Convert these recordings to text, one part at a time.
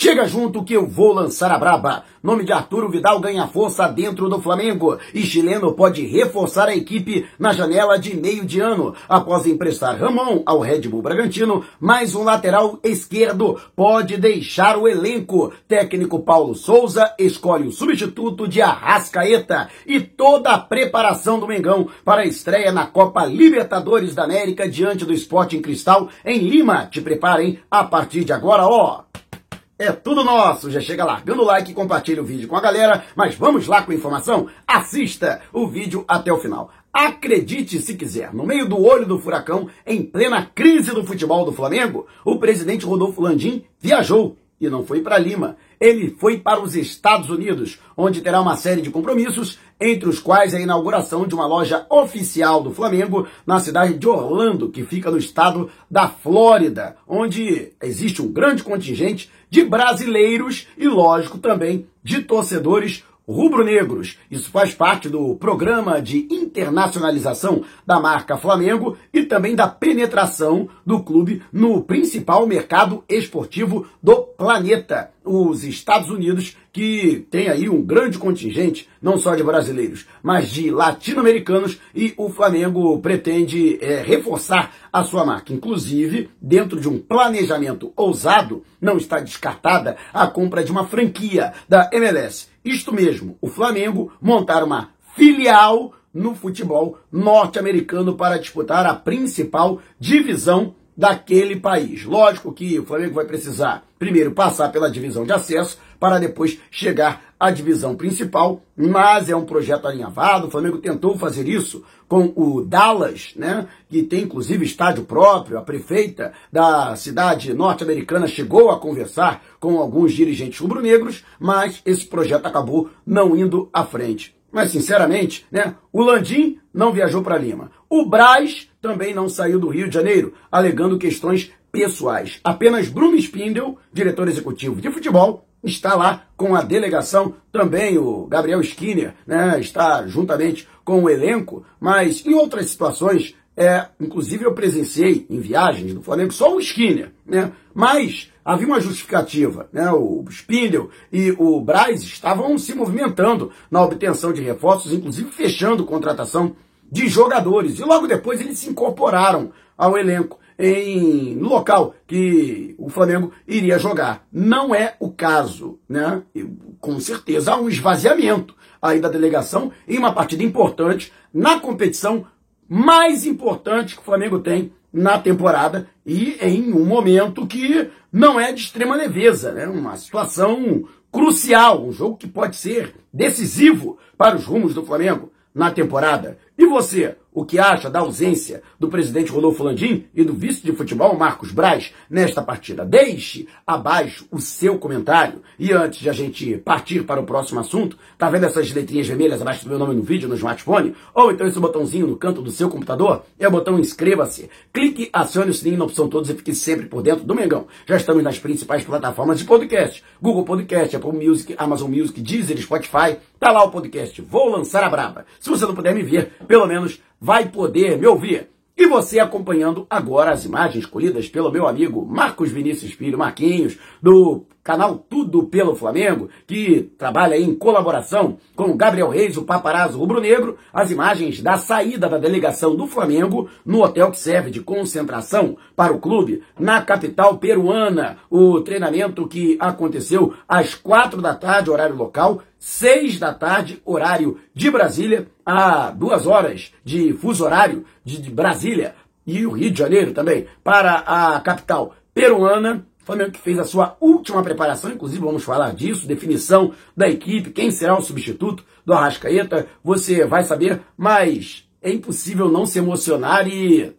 Chega junto que eu vou lançar a braba. Nome de Arturo Vidal ganha força dentro do Flamengo e chileno pode reforçar a equipe na janela de meio de ano. Após emprestar Ramon ao Red Bull Bragantino, mais um lateral esquerdo pode deixar o elenco. Técnico Paulo Souza escolhe o substituto de Arrascaeta e toda a preparação do Mengão para a estreia na Copa Libertadores da América diante do Sporting Cristal em Lima. Te preparem a partir de agora, ó. É tudo nosso. Já chega largando o like e compartilha o vídeo com a galera. Mas vamos lá com a informação? Assista o vídeo até o final. Acredite se quiser, no meio do olho do furacão, em plena crise do futebol do Flamengo, o presidente Rodolfo Landim viajou e não foi para Lima. Ele foi para os Estados Unidos, onde terá uma série de compromissos, entre os quais a inauguração de uma loja oficial do Flamengo na cidade de Orlando, que fica no estado da Flórida, onde existe um grande contingente de brasileiros e, lógico, também de torcedores rubro-negros. Isso faz parte do programa de internacionalização da marca Flamengo e também da penetração do clube no principal mercado esportivo do planeta, os Estados Unidos, que tem aí um grande contingente, não só de brasileiros, mas de latino-americanos, e o Flamengo pretende é, reforçar a sua marca. Inclusive, dentro de um planejamento ousado, não está descartada a compra de uma franquia da MLS. Isto mesmo, o Flamengo montar uma filial no futebol norte-americano para disputar a principal divisão daquele país. Lógico que o Flamengo vai precisar primeiro passar pela divisão de acesso para depois chegar à divisão principal, mas é um projeto alinhavado. O Flamengo tentou fazer isso com o Dallas, né, que tem inclusive estádio próprio. A prefeita da cidade norte-americana chegou a conversar com alguns dirigentes rubro-negros, mas esse projeto acabou não indo à frente. Mas, sinceramente, né, o Landim não viajou para Lima. O Braz também não saiu do Rio de Janeiro, alegando questões pessoais. Apenas Bruno Spindel, diretor executivo de futebol, está lá com a delegação, também o Gabriel Skinner, né, está juntamente com o elenco, mas em outras situações, é, inclusive eu presenciei em viagens do Flamengo só o Skinner, né, mas havia uma justificativa, né, o Spindel e o Braz estavam se movimentando na obtenção de reforços, inclusive fechando contratação de jogadores. E logo depois eles se incorporaram ao elenco em no local que o Flamengo iria jogar. Não é o caso, né? Com certeza há um esvaziamento aí da delegação em uma partida importante na competição mais importante que o Flamengo tem na temporada e em um momento que não é de extrema leveza, né? Uma situação crucial, um jogo que pode ser decisivo para os rumos do Flamengo na temporada. E você, o que acha da ausência do presidente Rodolfo Landim e do vice de futebol Marcos Braz nesta partida? Deixe abaixo o seu comentário. E antes de a gente partir para o próximo assunto, tá vendo essas letrinhas vermelhas abaixo do meu nome no vídeo no smartphone? Ou então esse botãozinho no canto do seu computador? É o botão inscreva-se. Clique, acione o sininho na opção todos e fique sempre por dentro do Mengão. Já estamos nas principais plataformas de podcast. Google Podcast, Apple Music, Amazon Music, Deezer, Spotify. Tá lá o podcast. Vou lançar a braba. Se você não puder me ver, pelo menos vai poder me ouvir. E você acompanhando agora as imagens escolhidas pelo meu amigo Marcos Vinícius Filho Marquinhos, do canal Tudo pelo Flamengo, que trabalha em colaboração com Gabriel Reis, o paparazzo rubro-negro, as imagens da saída da delegação do Flamengo no hotel que serve de concentração para o clube na capital peruana. O treinamento que aconteceu às quatro da tarde, horário local, seis da tarde, horário de Brasília, a duas horas de fuso horário de Brasília e o Rio de Janeiro também, para a capital peruana. Flamengo que fez a sua última preparação, inclusive vamos falar disso, definição da equipe, quem será o substituto do Arrascaeta, você vai saber, mas é impossível não se emocionar e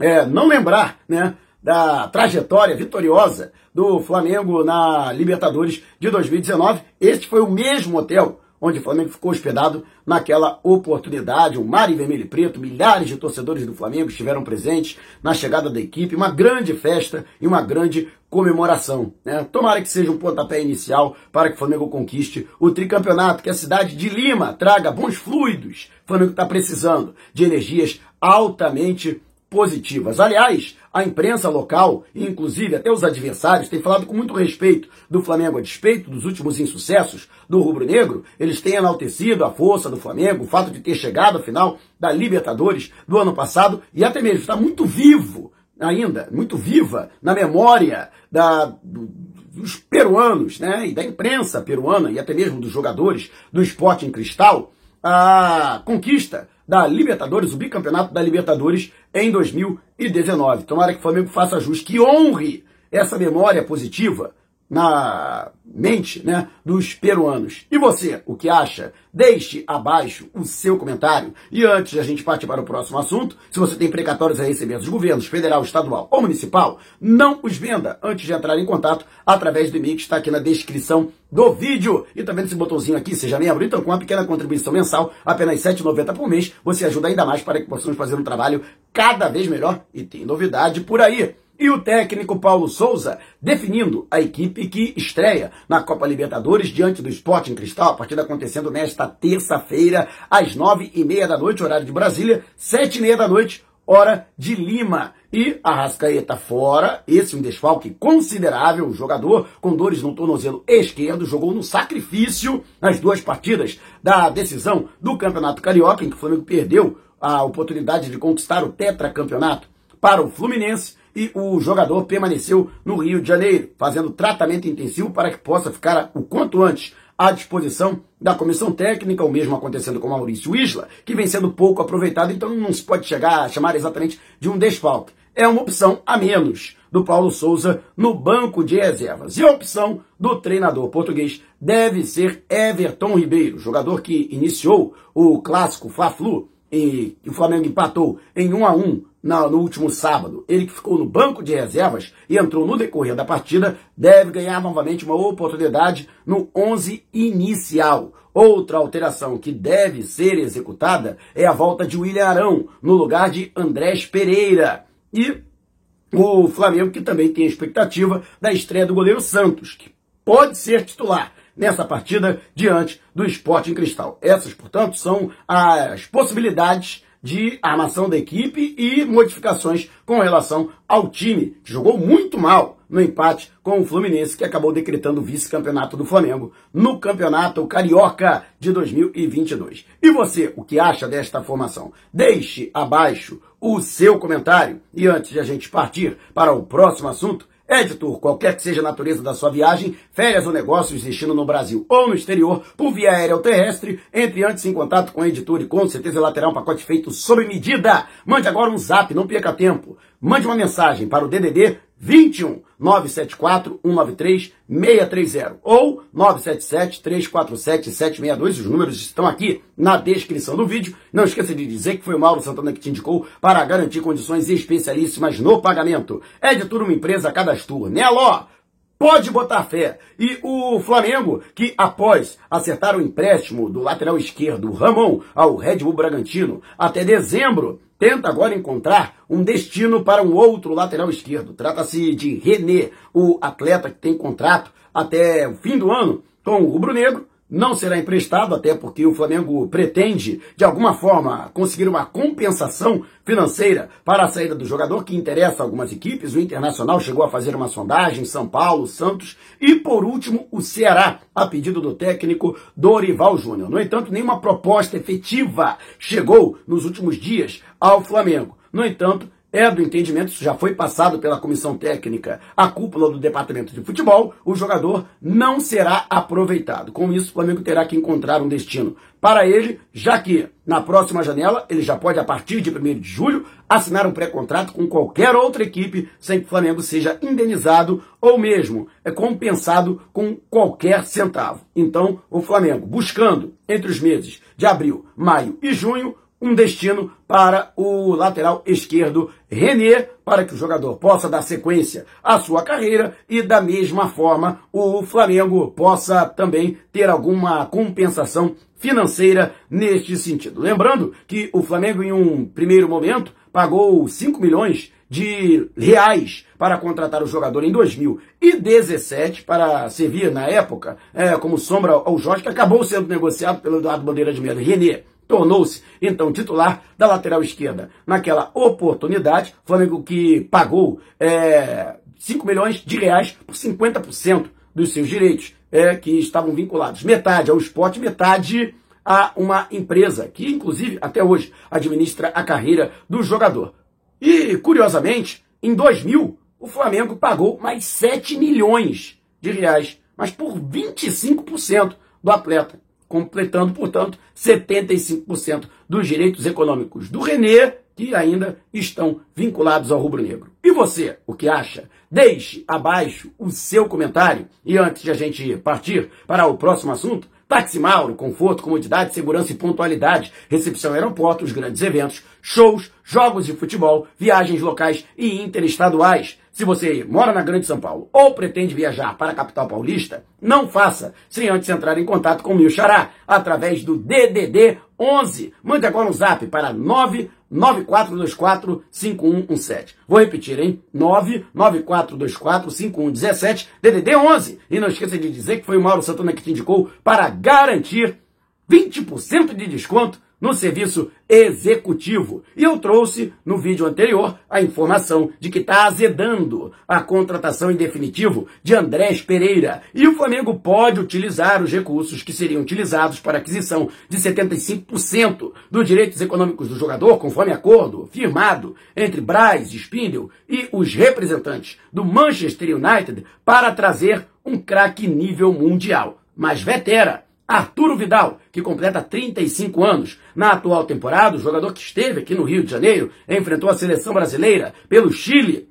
é, não lembrar, né, da trajetória vitoriosa do Flamengo na Libertadores de 2019. Este foi o mesmo hotel onde o Flamengo ficou hospedado naquela oportunidade. O mar em vermelho e preto, milhares de torcedores do Flamengo estiveram presentes na chegada da equipe, uma grande festa e uma grande comemoração. Né? Tomara que seja um pontapé inicial para que o Flamengo conquiste o tricampeonato, que a cidade de Lima traga bons fluidos. O Flamengo está precisando de energias altamente positivas. Aliás, a imprensa local, inclusive até os adversários, têm falado com muito respeito do Flamengo a despeito dos últimos insucessos do rubro-negro. Eles têm enaltecido a força do Flamengo, o fato de ter chegado à final da Libertadores do ano passado e até mesmo está muito vivo ainda, muito viva na memória da, dos peruanos, né, e da imprensa peruana e até mesmo dos jogadores do esporte em cristal, a conquista da Libertadores, o bicampeonato da Libertadores em 2019. Tomara que o Flamengo faça jus, que honre essa memória positiva na mente né, dos peruanos. E você, o que acha? Deixe abaixo o seu comentário. E antes de a gente partir para o próximo assunto, se você tem precatórios a receber dos governos federal, estadual ou municipal, não os venda antes de entrar em contato através do e-mail que está aqui na descrição do vídeo. E também nesse botãozinho aqui, seja membro. Então, com uma pequena contribuição mensal, apenas R$ 7,90 por mês, você ajuda ainda mais para que possamos fazer um trabalho cada vez melhor. E tem novidade por aí. E o técnico Paulo Souza definindo a equipe que estreia na Copa Libertadores diante do Sporting Cristal, a partida acontecendo nesta terça-feira, às nove e meia da noite, horário de Brasília, sete e meia da noite, hora de Lima. E a Rascaeta fora, esse um desfalque considerável, o jogador com dores no tornozelo esquerdo, jogou no sacrifício nas duas partidas da decisão do Campeonato Carioca, em que o Flamengo perdeu a oportunidade de conquistar o tetracampeonato para o Fluminense e o jogador permaneceu no Rio de Janeiro, fazendo tratamento intensivo para que possa ficar o quanto antes à disposição da comissão técnica, o mesmo acontecendo com Maurício Isla, que vem sendo pouco aproveitado, então não se pode chegar a chamar exatamente de um desfalque. É uma opção a menos do Paulo Souza no banco de reservas. E a opção do treinador português deve ser Everton Ribeiro, jogador que iniciou o clássico Fla-Flu e o Flamengo empatou em 1 a 1 no último sábado, ele que ficou no banco de reservas e entrou no decorrer da partida, deve ganhar novamente uma oportunidade no 11 inicial. Outra alteração que deve ser executada é a volta de William Arão no lugar de Andrés Pereira. E o Flamengo que também tem a expectativa da estreia do goleiro Santos, que pode ser titular nessa partida diante do Esporte em Cristal. Essas, portanto, são as possibilidades de armação da equipe e modificações com relação ao time, que jogou muito mal no empate com o Fluminense, que acabou decretando o vice-campeonato do Flamengo no Campeonato Carioca de 2022. E você, o que acha desta formação? Deixe abaixo o seu comentário. E antes de a gente partir para o próximo assunto, Editor, qualquer que seja a natureza da sua viagem, férias ou negócios destino no Brasil ou no exterior, por via aérea ou terrestre, entre antes em contato com a editor e com certeza ela terá um pacote feito sob medida. Mande agora um zap, não perca tempo. Mande uma mensagem para o DDD 21 974 193 630 ou 977 347 762. Os números estão aqui na descrição do vídeo. Não esqueça de dizer que foi o Mauro Santana que te indicou para garantir condições especialíssimas no pagamento. É de tudo uma empresa cadastro. Nelo! Pode botar fé. E o Flamengo, que após acertar o empréstimo do lateral esquerdo Ramon ao Red Bull Bragantino até dezembro, tenta agora encontrar um destino para um outro lateral esquerdo. Trata-se de René, o atleta que tem contrato até o fim do ano com o Rubro Negro não será emprestado, até porque o Flamengo pretende, de alguma forma, conseguir uma compensação financeira para a saída do jogador, que interessa algumas equipes. O Internacional chegou a fazer uma sondagem, São Paulo, Santos e, por último, o Ceará, a pedido do técnico Dorival Júnior. No entanto, nenhuma proposta efetiva chegou nos últimos dias ao Flamengo. No entanto, é do entendimento, isso já foi passado pela comissão técnica, a cúpula do departamento de futebol, o jogador não será aproveitado. Com isso, o Flamengo terá que encontrar um destino para ele, já que na próxima janela ele já pode, a partir de 1 de julho, assinar um pré-contrato com qualquer outra equipe sem que o Flamengo seja indenizado ou mesmo é compensado com qualquer centavo. Então, o Flamengo buscando entre os meses de abril, maio e junho um destino para o lateral esquerdo René, para que o jogador possa dar sequência à sua carreira e, da mesma forma, o Flamengo possa também ter alguma compensação financeira neste sentido. Lembrando que o Flamengo, em um primeiro momento, pagou 5 milhões de reais para contratar o jogador em 2017 para servir na época é, como sombra ao Jorge, que acabou sendo negociado pelo Eduardo Bandeira de Melo René tornou-se então titular da lateral esquerda. Naquela oportunidade, Flamengo que pagou é, 5 milhões de reais por 50% dos seus direitos, é, que estavam vinculados. Metade ao esporte, metade a uma empresa que, inclusive, até hoje administra a carreira do jogador. E, curiosamente, em 2000, o Flamengo pagou mais 7 milhões de reais, mas por 25% do atleta, completando, portanto, 75% dos direitos econômicos do René, que ainda estão vinculados ao rubro-negro. E você, o que acha? Deixe abaixo o seu comentário. E antes de a gente partir para o próximo assunto, Táxi Mauro, conforto, comodidade, segurança e pontualidade, recepção aeroportos, grandes eventos, shows, jogos de futebol, viagens locais e interestaduais. Se você mora na Grande São Paulo ou pretende viajar para a capital paulista, não faça sem antes entrar em contato com o Mil Xará através do DDD 11. Mande agora um zap para 994245117. Vou repetir, hein? 994245117, DDD 11. E não esqueça de dizer que foi o Mauro Santana que te indicou para garantir 20% de desconto no serviço executivo. E eu trouxe no vídeo anterior a informação de que está azedando a contratação em definitivo de Andrés Pereira. E o Flamengo pode utilizar os recursos que seriam utilizados para aquisição de 75% dos direitos econômicos do jogador, conforme acordo firmado entre Braz, Spindle e os representantes do Manchester United, para trazer um craque nível mundial. Mas vetera Arturo Vidal, que completa 35 anos. Na atual temporada, o jogador que esteve aqui no Rio de Janeiro enfrentou a seleção brasileira pelo Chile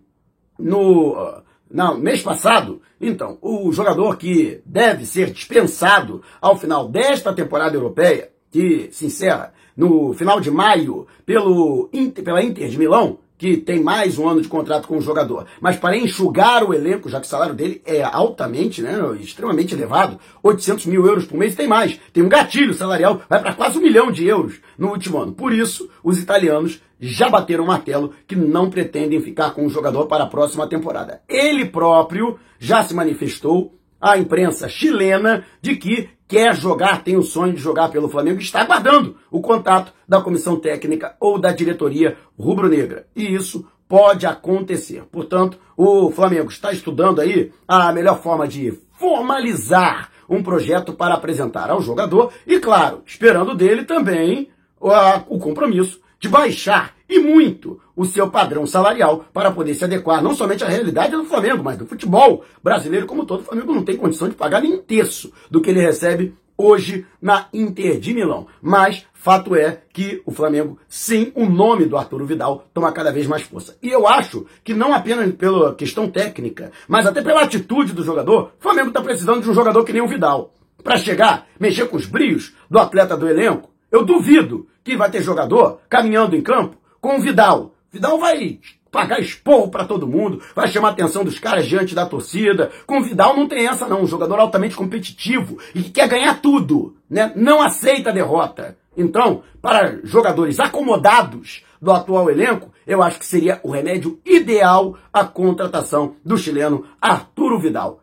no não, mês passado. Então, o jogador que deve ser dispensado ao final desta temporada europeia, que se encerra no final de maio pelo pela Inter de Milão, que tem mais um ano de contrato com o jogador, mas para enxugar o elenco, já que o salário dele é altamente, né, extremamente elevado, 800 mil euros por mês, tem mais, tem um gatilho salarial, vai para quase um milhão de euros no último ano. Por isso, os italianos já bateram o martelo que não pretendem ficar com o jogador para a próxima temporada. Ele próprio já se manifestou à imprensa chilena de que quer jogar, tem o sonho de jogar pelo Flamengo está aguardando o contato da comissão técnica ou da diretoria rubro-negra. E isso pode acontecer. Portanto, o Flamengo está estudando aí a melhor forma de formalizar um projeto para apresentar ao jogador e, claro, esperando dele também o compromisso de baixar e muito o seu padrão salarial para poder se adequar não somente à realidade do Flamengo, mas do futebol brasileiro como todo. O Flamengo não tem condição de pagar nem um terço do que ele recebe hoje na Inter de Milão. Mas fato é que o Flamengo, sim, o nome do Arturo Vidal toma cada vez mais força. E eu acho que não apenas pela questão técnica, mas até pela atitude do jogador, o Flamengo está precisando de um jogador que nem o Vidal. Para chegar, mexer com os brios do atleta do elenco, eu duvido que vai ter jogador caminhando em campo com o Vidal. Vidal vai pagar esporro para todo mundo, vai chamar a atenção dos caras diante da torcida. Com o Vidal não tem essa não, um jogador altamente competitivo e que quer ganhar tudo, né? Não aceita a derrota. Então, para jogadores acomodados do atual elenco, eu acho que seria o remédio ideal a contratação do chileno Arturo Vidal.